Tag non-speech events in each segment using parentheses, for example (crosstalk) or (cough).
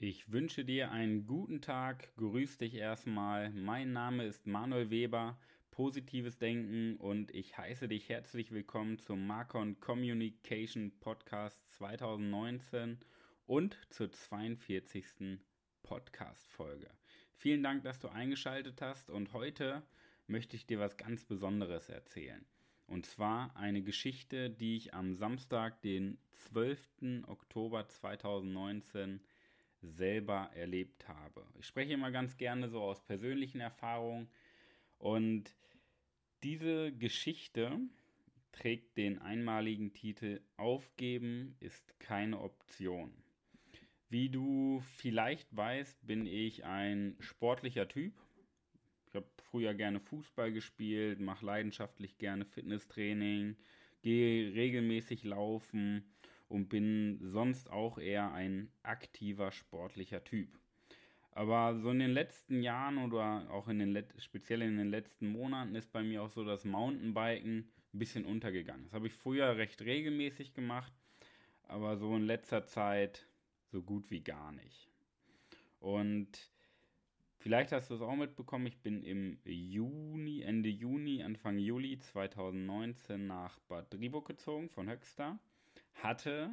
Ich wünsche dir einen guten Tag, grüß dich erstmal. Mein Name ist Manuel Weber, positives Denken und ich heiße dich herzlich willkommen zum Marcon Communication Podcast 2019 und zur 42. Podcast-Folge. Vielen Dank, dass du eingeschaltet hast und heute möchte ich dir was ganz Besonderes erzählen. Und zwar eine Geschichte, die ich am Samstag, den 12. Oktober 2019 selber erlebt habe. Ich spreche immer ganz gerne so aus persönlichen Erfahrungen und diese Geschichte trägt den einmaligen Titel Aufgeben ist keine Option. Wie du vielleicht weißt, bin ich ein sportlicher Typ. Ich habe früher gerne Fußball gespielt, mache leidenschaftlich gerne Fitnesstraining, gehe regelmäßig laufen und bin sonst auch eher ein aktiver sportlicher Typ. Aber so in den letzten Jahren oder auch in den speziell in den letzten Monaten ist bei mir auch so das Mountainbiken ein bisschen untergegangen. Das habe ich früher recht regelmäßig gemacht, aber so in letzter Zeit so gut wie gar nicht. Und vielleicht hast du es auch mitbekommen, ich bin im Juni, Ende Juni, Anfang Juli 2019 nach Bad Driburg gezogen von Höxter hatte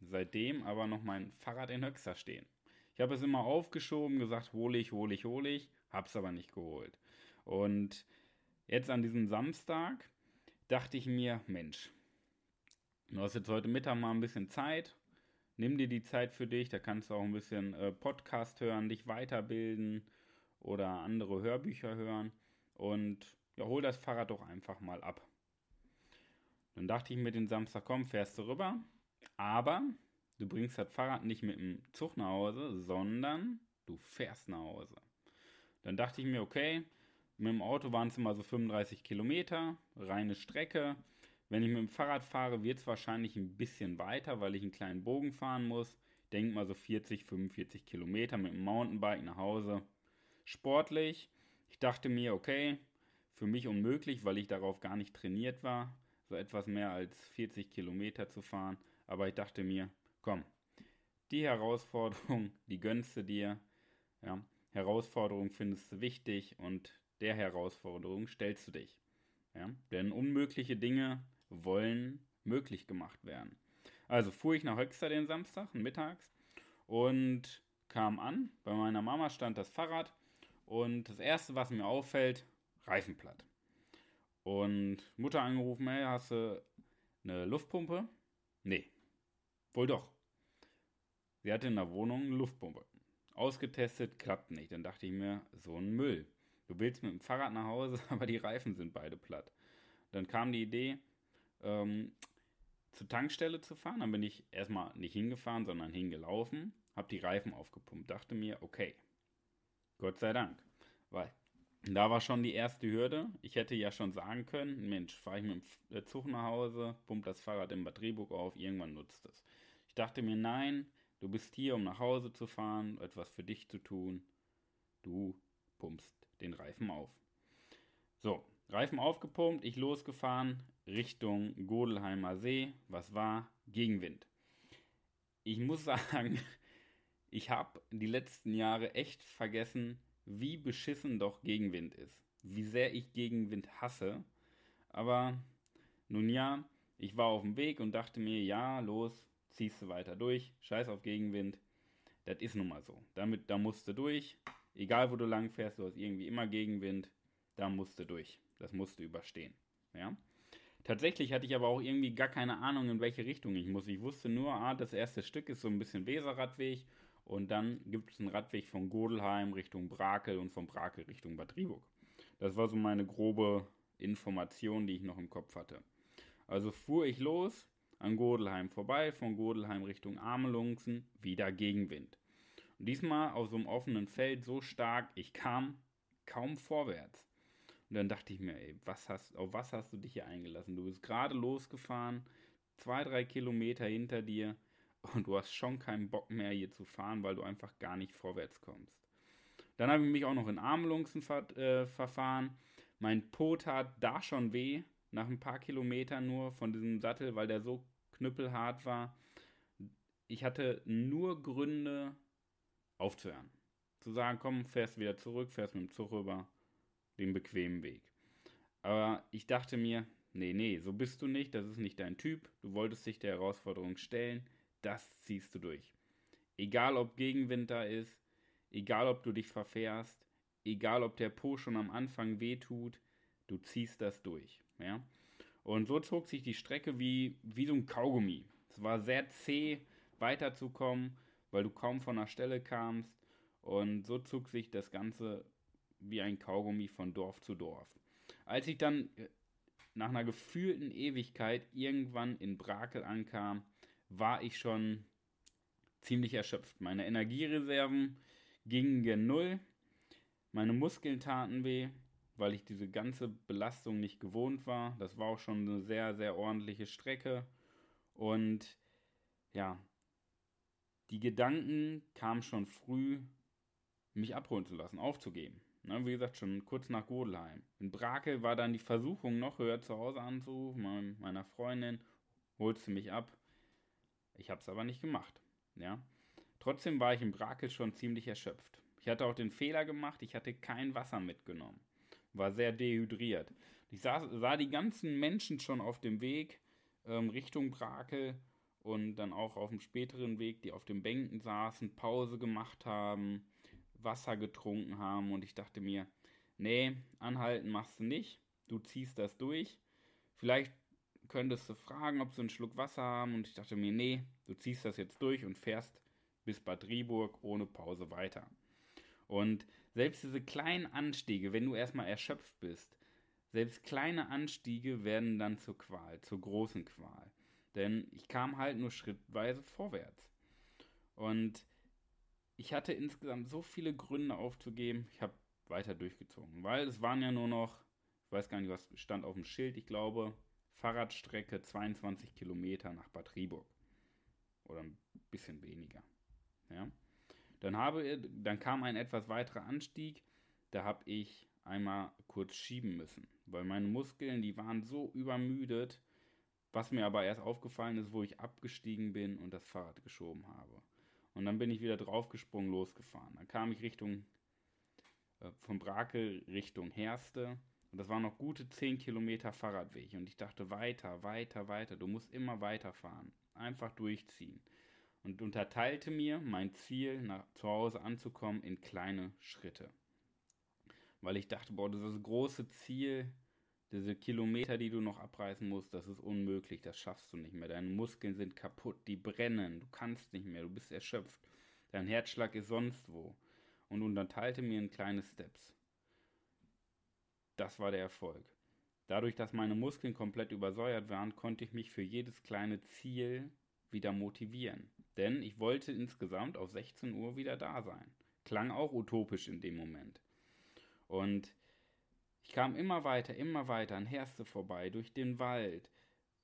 seitdem aber noch mein Fahrrad in Höxter stehen. Ich habe es immer aufgeschoben, gesagt, hole ich, hole ich, hole ich, hab's aber nicht geholt. Und jetzt an diesem Samstag dachte ich mir, Mensch, du hast jetzt heute Mittag mal ein bisschen Zeit, nimm dir die Zeit für dich, da kannst du auch ein bisschen äh, Podcast hören, dich weiterbilden oder andere Hörbücher hören und ja, hol das Fahrrad doch einfach mal ab. Dann dachte ich mir den Samstag, komm, fährst du rüber. Aber du bringst das Fahrrad nicht mit dem Zug nach Hause, sondern du fährst nach Hause. Dann dachte ich mir, okay, mit dem Auto waren es immer so 35 Kilometer, reine Strecke. Wenn ich mit dem Fahrrad fahre, wird es wahrscheinlich ein bisschen weiter, weil ich einen kleinen Bogen fahren muss. Denk mal so 40, 45 Kilometer mit dem Mountainbike nach Hause. Sportlich. Ich dachte mir, okay, für mich unmöglich, weil ich darauf gar nicht trainiert war so etwas mehr als 40 Kilometer zu fahren. Aber ich dachte mir, komm, die Herausforderung, die gönnst du dir. Ja, Herausforderung findest du wichtig und der Herausforderung stellst du dich. Ja, denn unmögliche Dinge wollen möglich gemacht werden. Also fuhr ich nach Höxter den Samstag mittags und kam an. Bei meiner Mama stand das Fahrrad und das erste, was mir auffällt, Reifenplatt. Und Mutter angerufen, hey, hast du eine Luftpumpe? Nee. Wohl doch. Sie hatte in der Wohnung eine Luftpumpe. Ausgetestet, klappt nicht. Dann dachte ich mir, so ein Müll. Du willst mit dem Fahrrad nach Hause, (laughs) aber die Reifen sind beide platt. Dann kam die Idee, ähm, zur Tankstelle zu fahren. Dann bin ich erstmal nicht hingefahren, sondern hingelaufen, habe die Reifen aufgepumpt. Dachte mir, okay, Gott sei Dank. Weil da war schon die erste Hürde. Ich hätte ja schon sagen können, Mensch, fahre ich mit dem Zug nach Hause, pump das Fahrrad im Batteriebuch auf, irgendwann nutzt es. Ich dachte mir, nein, du bist hier, um nach Hause zu fahren, etwas für dich zu tun. Du pumpst den Reifen auf. So, Reifen aufgepumpt, ich losgefahren Richtung Godelheimer See. Was war? Gegenwind. Ich muss (laughs) sagen, ich habe die letzten Jahre echt vergessen, wie beschissen doch Gegenwind ist. Wie sehr ich Gegenwind hasse. Aber nun ja, ich war auf dem Weg und dachte mir, ja, los, ziehst du weiter durch, scheiß auf Gegenwind. Das ist nun mal so. Damit, da musst du durch. Egal wo du lang fährst, du hast irgendwie immer Gegenwind. Da musst du durch. Das musst du überstehen. Ja. Tatsächlich hatte ich aber auch irgendwie gar keine Ahnung, in welche Richtung ich muss. Ich wusste nur, ah, das erste Stück ist so ein bisschen Weserradweg und dann gibt es einen Radweg von Godelheim Richtung Brakel und von Brakel Richtung Bad Rieburg. Das war so meine grobe Information, die ich noch im Kopf hatte. Also fuhr ich los an Godelheim vorbei, von Godelheim Richtung Amelungsen, wieder Gegenwind. Und diesmal auf so einem offenen Feld so stark, ich kam kaum vorwärts. Und dann dachte ich mir, ey, was hast, auf was hast du dich hier eingelassen? Du bist gerade losgefahren, zwei, drei Kilometer hinter dir und du hast schon keinen Bock mehr hier zu fahren, weil du einfach gar nicht vorwärts kommst. Dann habe ich mich auch noch in Armlungsen ver äh, verfahren. Mein Po tat da schon weh, nach ein paar Kilometern nur von diesem Sattel, weil der so knüppelhart war. Ich hatte nur Gründe, aufzuhören. Zu sagen, komm, fährst wieder zurück, fährst mit dem Zug rüber, den bequemen Weg. Aber ich dachte mir, nee, nee, so bist du nicht, das ist nicht dein Typ, du wolltest dich der Herausforderung stellen, das ziehst du durch. Egal ob Gegenwind da ist, egal ob du dich verfährst, egal ob der Po schon am Anfang wehtut, du ziehst das durch. Ja? Und so zog sich die Strecke wie, wie so ein Kaugummi. Es war sehr zäh, weiterzukommen, weil du kaum von der Stelle kamst. Und so zog sich das Ganze wie ein Kaugummi von Dorf zu Dorf. Als ich dann äh, nach einer gefühlten Ewigkeit irgendwann in Brakel ankam, war ich schon ziemlich erschöpft. Meine Energiereserven gingen gen Null, meine Muskeln taten weh, weil ich diese ganze Belastung nicht gewohnt war. Das war auch schon eine sehr, sehr ordentliche Strecke. Und ja, die Gedanken kamen schon früh, mich abholen zu lassen, aufzugeben. Ne, wie gesagt, schon kurz nach Godelheim. In Brakel war dann die Versuchung noch höher zu Hause anzurufen, meiner Freundin, holst du mich ab. Ich habe es aber nicht gemacht. Ja. Trotzdem war ich in Brakel schon ziemlich erschöpft. Ich hatte auch den Fehler gemacht, ich hatte kein Wasser mitgenommen war sehr dehydriert. Ich sah, sah die ganzen Menschen schon auf dem Weg ähm, Richtung Brakel und dann auch auf dem späteren Weg, die auf den Bänken saßen, Pause gemacht haben, Wasser getrunken haben und ich dachte mir, nee, anhalten machst du nicht, du ziehst das durch. Vielleicht könntest du fragen, ob sie einen Schluck Wasser haben und ich dachte mir, nee, du ziehst das jetzt durch und fährst bis Bad Rieburg ohne Pause weiter. Und selbst diese kleinen Anstiege, wenn du erstmal erschöpft bist, selbst kleine Anstiege werden dann zur Qual, zur großen Qual. Denn ich kam halt nur schrittweise vorwärts. Und ich hatte insgesamt so viele Gründe aufzugeben, ich habe weiter durchgezogen. Weil es waren ja nur noch, ich weiß gar nicht, was stand auf dem Schild, ich glaube, Fahrradstrecke 22 Kilometer nach Bad Rieburg. Oder ein bisschen weniger. Ja. Dann, habe, dann kam ein etwas weiterer Anstieg, da habe ich einmal kurz schieben müssen, weil meine Muskeln, die waren so übermüdet, was mir aber erst aufgefallen ist, wo ich abgestiegen bin und das Fahrrad geschoben habe. Und dann bin ich wieder draufgesprungen, losgefahren. Dann kam ich Richtung, äh, von Brakel Richtung Herste. Und das waren noch gute 10 Kilometer Fahrradweg. Und ich dachte, weiter, weiter, weiter. Du musst immer weiterfahren. Einfach durchziehen und unterteilte mir mein Ziel, nach zu Hause anzukommen, in kleine Schritte. Weil ich dachte, boah, das große Ziel, diese Kilometer, die du noch abreißen musst, das ist unmöglich, das schaffst du nicht mehr. Deine Muskeln sind kaputt, die brennen, du kannst nicht mehr, du bist erschöpft. Dein Herzschlag ist sonst wo. Und unterteilte mir in kleine Steps. Das war der Erfolg. Dadurch, dass meine Muskeln komplett übersäuert waren, konnte ich mich für jedes kleine Ziel wieder motivieren. Denn ich wollte insgesamt auf 16 Uhr wieder da sein. Klang auch utopisch in dem Moment. Und ich kam immer weiter, immer weiter an Herste vorbei, durch den Wald.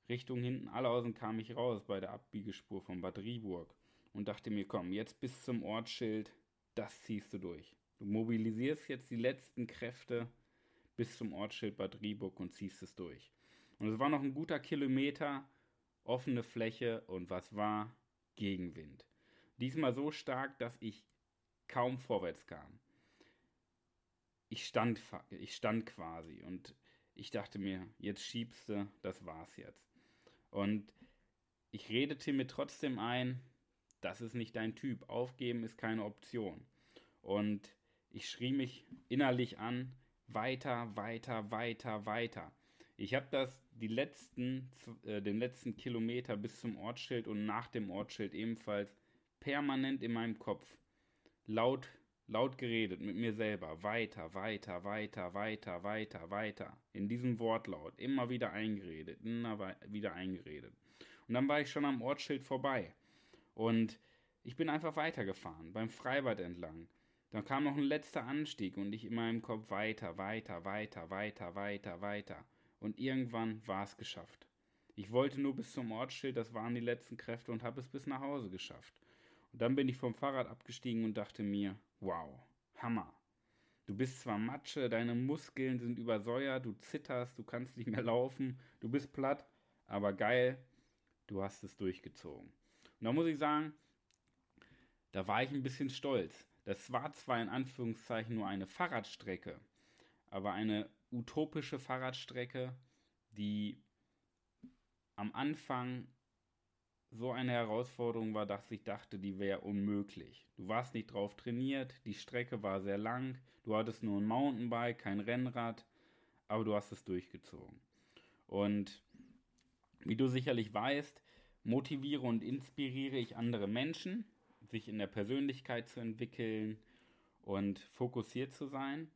Richtung hinten Allerhausen kam ich raus bei der Abbiegespur von Bad Rieburg und dachte mir, komm, jetzt bis zum Ortsschild, das ziehst du durch. Du mobilisierst jetzt die letzten Kräfte bis zum Ortsschild Bad Rieburg und ziehst es durch. Und es war noch ein guter Kilometer, offene Fläche und was war? Gegenwind. Diesmal so stark, dass ich kaum vorwärts kam. Ich stand, ich stand quasi und ich dachte mir, jetzt schiebst du, das war's jetzt. Und ich redete mir trotzdem ein, das ist nicht dein Typ, aufgeben ist keine Option. Und ich schrie mich innerlich an, weiter, weiter, weiter, weiter. Ich habe das die letzten, äh, den letzten Kilometer bis zum Ortsschild und nach dem Ortsschild ebenfalls permanent in meinem Kopf laut, laut geredet mit mir selber. Weiter, weiter, weiter, weiter, weiter, weiter. In diesem Wortlaut. Immer wieder eingeredet, immer wieder eingeredet. Und dann war ich schon am Ortsschild vorbei. Und ich bin einfach weitergefahren, beim Freibad entlang. Dann kam noch ein letzter Anstieg und ich in meinem Kopf weiter, weiter, weiter, weiter, weiter, weiter und irgendwann war es geschafft. Ich wollte nur bis zum Ortsschild, das waren die letzten Kräfte und habe es bis nach Hause geschafft. Und dann bin ich vom Fahrrad abgestiegen und dachte mir, wow, Hammer. Du bist zwar Matsche, deine Muskeln sind übersäuert, du zitterst, du kannst nicht mehr laufen, du bist platt, aber geil, du hast es durchgezogen. Und da muss ich sagen, da war ich ein bisschen stolz. Das war zwar in Anführungszeichen nur eine Fahrradstrecke, aber eine utopische Fahrradstrecke, die am Anfang so eine Herausforderung war, dass ich dachte, die wäre unmöglich. Du warst nicht drauf trainiert, die Strecke war sehr lang, du hattest nur ein Mountainbike, kein Rennrad, aber du hast es durchgezogen. Und wie du sicherlich weißt, motiviere und inspiriere ich andere Menschen, sich in der Persönlichkeit zu entwickeln und fokussiert zu sein.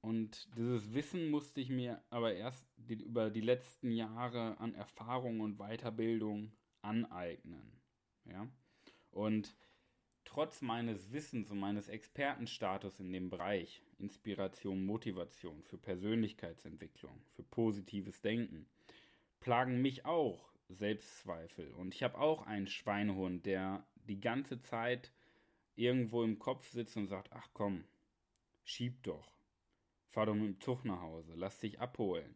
Und dieses Wissen musste ich mir aber erst die, über die letzten Jahre an Erfahrung und Weiterbildung aneignen. Ja? Und trotz meines Wissens und meines Expertenstatus in dem Bereich Inspiration, Motivation für Persönlichkeitsentwicklung, für positives Denken, plagen mich auch Selbstzweifel. Und ich habe auch einen Schweinehund, der die ganze Zeit irgendwo im Kopf sitzt und sagt, ach komm, schieb doch. Fahr doch mit dem Zug nach Hause, lass dich abholen.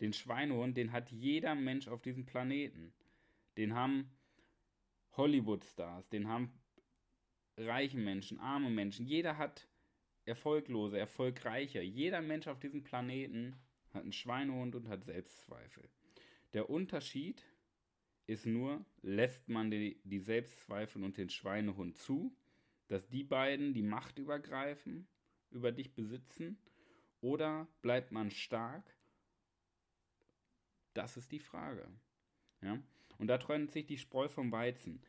Den Schweinehund, den hat jeder Mensch auf diesem Planeten. Den haben Hollywood-Stars, den haben reiche Menschen, arme Menschen. Jeder hat erfolglose, erfolgreiche. Jeder Mensch auf diesem Planeten hat einen Schweinehund und hat Selbstzweifel. Der Unterschied ist nur, lässt man die, die Selbstzweifel und den Schweinehund zu, dass die beiden die Macht übergreifen, über dich besitzen, oder bleibt man stark? Das ist die Frage. Ja? Und da trennt sich die Spreu vom Weizen.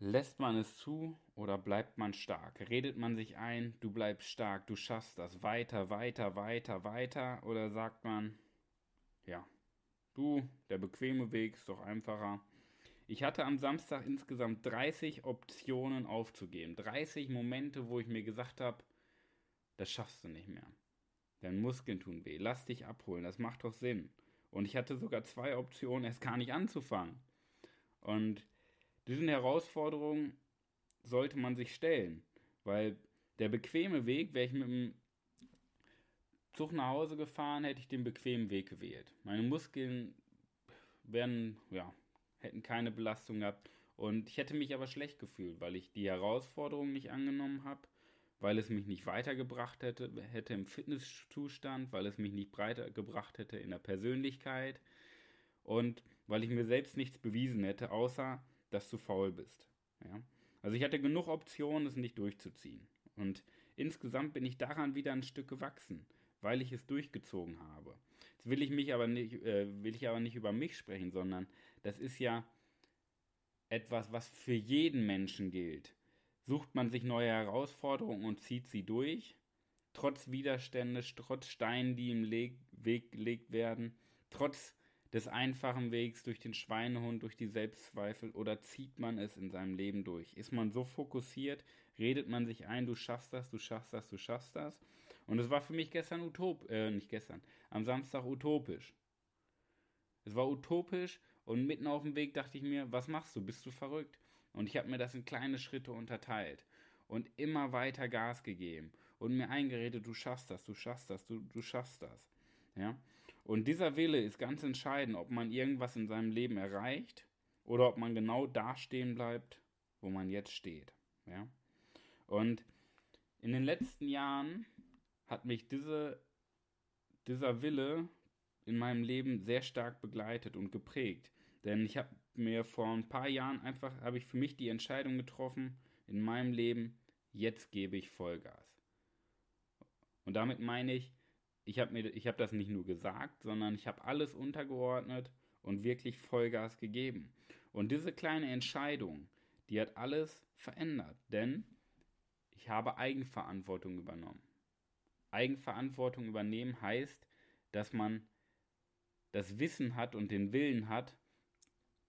Lässt man es zu oder bleibt man stark? Redet man sich ein, du bleibst stark, du schaffst das weiter, weiter, weiter, weiter? Oder sagt man, ja, du, der bequeme Weg ist doch einfacher. Ich hatte am Samstag insgesamt 30 Optionen aufzugeben. 30 Momente, wo ich mir gesagt habe, das schaffst du nicht mehr. Deine Muskeln tun weh. Lass dich abholen. Das macht doch Sinn. Und ich hatte sogar zwei Optionen, erst gar nicht anzufangen. Und diesen Herausforderungen sollte man sich stellen, weil der bequeme Weg, wäre ich mit dem Zug nach Hause gefahren, hätte ich den bequemen Weg gewählt. Meine Muskeln wären, ja, hätten keine Belastung gehabt. Und ich hätte mich aber schlecht gefühlt, weil ich die Herausforderung nicht angenommen habe, weil es mich nicht weitergebracht hätte, hätte im Fitnesszustand, weil es mich nicht breiter gebracht hätte in der Persönlichkeit und weil ich mir selbst nichts bewiesen hätte, außer dass du faul bist. Ja? Also ich hatte genug Optionen, es nicht durchzuziehen. Und insgesamt bin ich daran wieder ein Stück gewachsen, weil ich es durchgezogen habe. Jetzt will ich mich aber nicht, äh, will ich aber nicht über mich sprechen, sondern das ist ja etwas, was für jeden Menschen gilt. Sucht man sich neue Herausforderungen und zieht sie durch, trotz Widerstände, trotz Steinen, die im Weg gelegt werden, trotz des einfachen Wegs durch den Schweinehund, durch die Selbstzweifel oder zieht man es in seinem Leben durch? Ist man so fokussiert, redet man sich ein, du schaffst das, du schaffst das, du schaffst das? Und es war für mich gestern utop, äh, nicht gestern, am Samstag utopisch. Es war utopisch und mitten auf dem Weg dachte ich mir, was machst du? Bist du verrückt? Und ich habe mir das in kleine Schritte unterteilt und immer weiter Gas gegeben und mir eingeredet, du schaffst das, du schaffst das, du, du schaffst das. Ja? Und dieser Wille ist ganz entscheidend, ob man irgendwas in seinem Leben erreicht oder ob man genau da stehen bleibt, wo man jetzt steht. Ja? Und in den letzten Jahren hat mich diese, dieser Wille in meinem Leben sehr stark begleitet und geprägt. Denn ich habe mir vor ein paar Jahren einfach, habe ich für mich die Entscheidung getroffen, in meinem Leben, jetzt gebe ich Vollgas. Und damit meine ich, ich habe mir, das nicht nur gesagt, sondern ich habe alles untergeordnet und wirklich Vollgas gegeben. Und diese kleine Entscheidung, die hat alles verändert, denn ich habe Eigenverantwortung übernommen. Eigenverantwortung übernehmen heißt, dass man das Wissen hat und den Willen hat,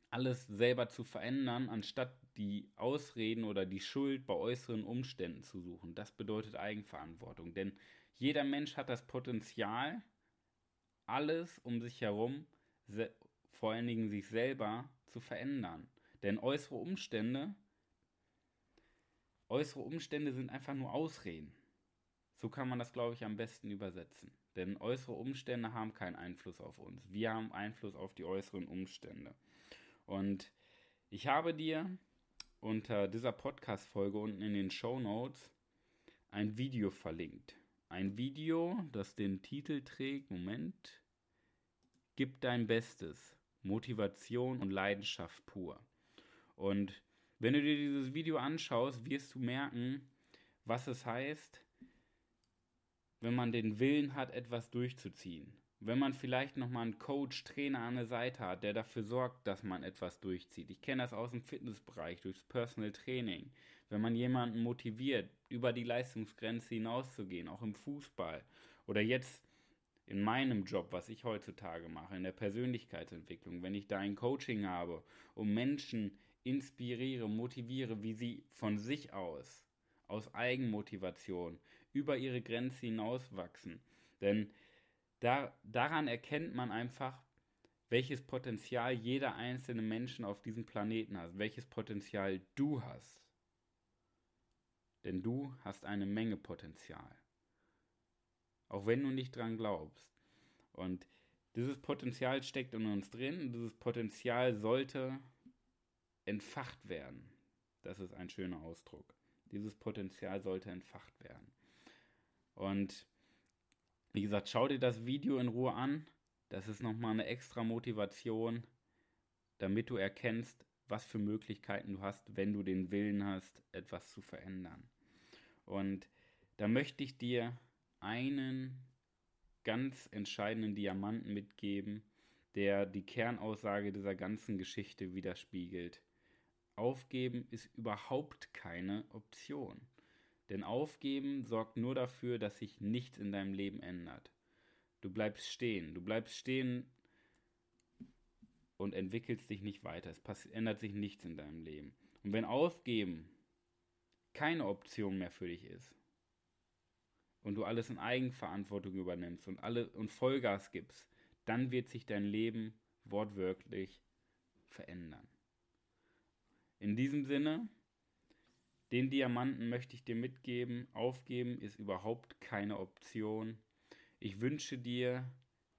alles selber zu verändern, anstatt die Ausreden oder die Schuld bei äußeren Umständen zu suchen. Das bedeutet Eigenverantwortung. Denn jeder Mensch hat das Potenzial, alles um sich herum, vor allen Dingen sich selber, zu verändern. Denn äußere Umstände, äußere Umstände sind einfach nur Ausreden. So kann man das, glaube ich, am besten übersetzen. Denn äußere Umstände haben keinen Einfluss auf uns. Wir haben Einfluss auf die äußeren Umstände. Und ich habe dir unter dieser Podcast-Folge unten in den Show Notes ein Video verlinkt. Ein Video, das den Titel trägt, Moment, Gib dein Bestes, Motivation und Leidenschaft pur. Und wenn du dir dieses Video anschaust, wirst du merken, was es heißt, wenn man den Willen hat, etwas durchzuziehen. Wenn man vielleicht nochmal einen Coach, Trainer an der Seite hat, der dafür sorgt, dass man etwas durchzieht. Ich kenne das aus dem Fitnessbereich, durchs Personal Training. Wenn man jemanden motiviert, über die Leistungsgrenze hinauszugehen, auch im Fußball. Oder jetzt in meinem Job, was ich heutzutage mache, in der Persönlichkeitsentwicklung, wenn ich da ein Coaching habe, um Menschen inspiriere, motiviere, wie sie von sich aus, aus Eigenmotivation, über ihre Grenze hinauswachsen. Denn da, daran erkennt man einfach, welches Potenzial jeder einzelne Menschen auf diesem Planeten hat, welches Potenzial du hast. Denn du hast eine Menge Potenzial. Auch wenn du nicht dran glaubst. Und dieses Potenzial steckt in uns drin. Dieses Potenzial sollte entfacht werden. Das ist ein schöner Ausdruck. Dieses Potenzial sollte entfacht werden. Und wie gesagt, schau dir das Video in Ruhe an. Das ist nochmal eine extra Motivation, damit du erkennst, was für Möglichkeiten du hast, wenn du den Willen hast, etwas zu verändern. Und da möchte ich dir einen ganz entscheidenden Diamanten mitgeben, der die Kernaussage dieser ganzen Geschichte widerspiegelt. Aufgeben ist überhaupt keine Option. Denn Aufgeben sorgt nur dafür, dass sich nichts in deinem Leben ändert. Du bleibst stehen. Du bleibst stehen und entwickelst dich nicht weiter. Es ändert sich nichts in deinem Leben. Und wenn Aufgeben keine Option mehr für dich ist und du alles in Eigenverantwortung übernimmst und alle und Vollgas gibst, dann wird sich dein Leben wortwörtlich verändern. In diesem Sinne, den Diamanten möchte ich dir mitgeben. Aufgeben ist überhaupt keine Option. Ich wünsche dir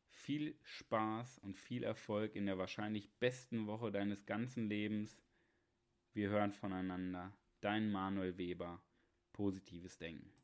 viel Spaß und viel Erfolg in der wahrscheinlich besten Woche deines ganzen Lebens. Wir hören voneinander. Dein Manuel Weber. Positives Denken.